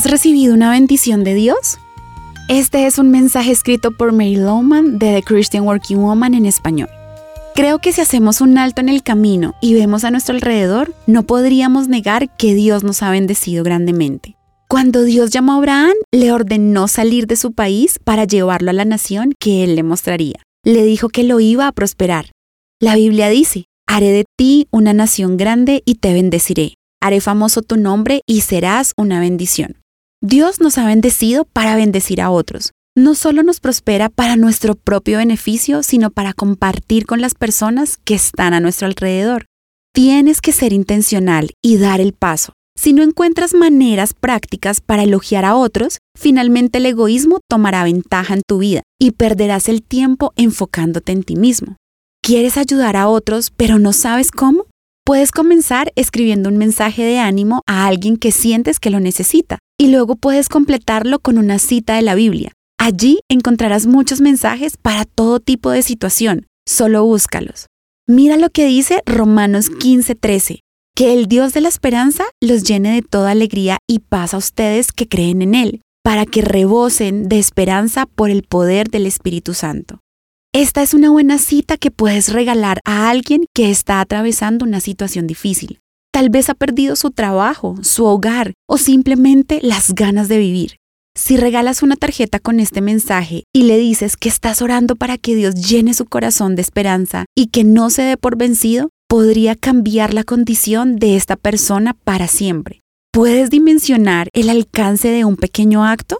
¿Has recibido una bendición de Dios? Este es un mensaje escrito por Mary Lowman de The Christian Working Woman en español. Creo que si hacemos un alto en el camino y vemos a nuestro alrededor, no podríamos negar que Dios nos ha bendecido grandemente. Cuando Dios llamó a Abraham, le ordenó salir de su país para llevarlo a la nación que él le mostraría. Le dijo que lo iba a prosperar. La Biblia dice, haré de ti una nación grande y te bendeciré. Haré famoso tu nombre y serás una bendición. Dios nos ha bendecido para bendecir a otros. No solo nos prospera para nuestro propio beneficio, sino para compartir con las personas que están a nuestro alrededor. Tienes que ser intencional y dar el paso. Si no encuentras maneras prácticas para elogiar a otros, finalmente el egoísmo tomará ventaja en tu vida y perderás el tiempo enfocándote en ti mismo. ¿Quieres ayudar a otros pero no sabes cómo? Puedes comenzar escribiendo un mensaje de ánimo a alguien que sientes que lo necesita y luego puedes completarlo con una cita de la Biblia. Allí encontrarás muchos mensajes para todo tipo de situación, solo búscalos. Mira lo que dice Romanos 15:13 que el Dios de la esperanza los llene de toda alegría y paz a ustedes que creen en Él, para que rebosen de esperanza por el poder del Espíritu Santo. Esta es una buena cita que puedes regalar a alguien que está atravesando una situación difícil. Tal vez ha perdido su trabajo, su hogar o simplemente las ganas de vivir. Si regalas una tarjeta con este mensaje y le dices que estás orando para que Dios llene su corazón de esperanza y que no se dé por vencido, podría cambiar la condición de esta persona para siempre. ¿Puedes dimensionar el alcance de un pequeño acto?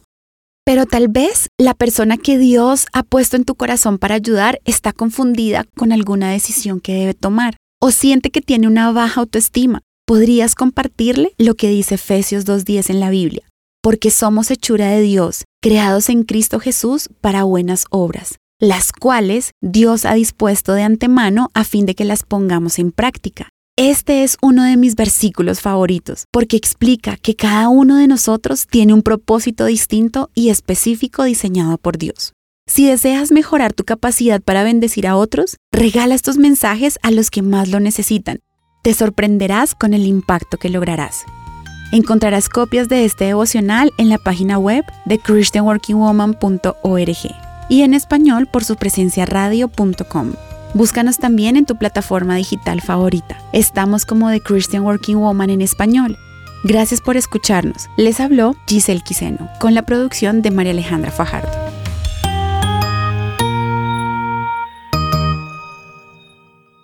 Pero tal vez la persona que Dios ha puesto en tu corazón para ayudar está confundida con alguna decisión que debe tomar o siente que tiene una baja autoestima. Podrías compartirle lo que dice Efesios 2.10 en la Biblia, porque somos hechura de Dios, creados en Cristo Jesús para buenas obras, las cuales Dios ha dispuesto de antemano a fin de que las pongamos en práctica. Este es uno de mis versículos favoritos porque explica que cada uno de nosotros tiene un propósito distinto y específico diseñado por Dios. Si deseas mejorar tu capacidad para bendecir a otros, regala estos mensajes a los que más lo necesitan. Te sorprenderás con el impacto que lograrás. Encontrarás copias de este devocional en la página web de christianworkingwoman.org y en español por su presencia radio.com. Búscanos también en tu plataforma digital favorita. Estamos como The Christian Working Woman en español. Gracias por escucharnos. Les habló Giselle Quiseno con la producción de María Alejandra Fajardo.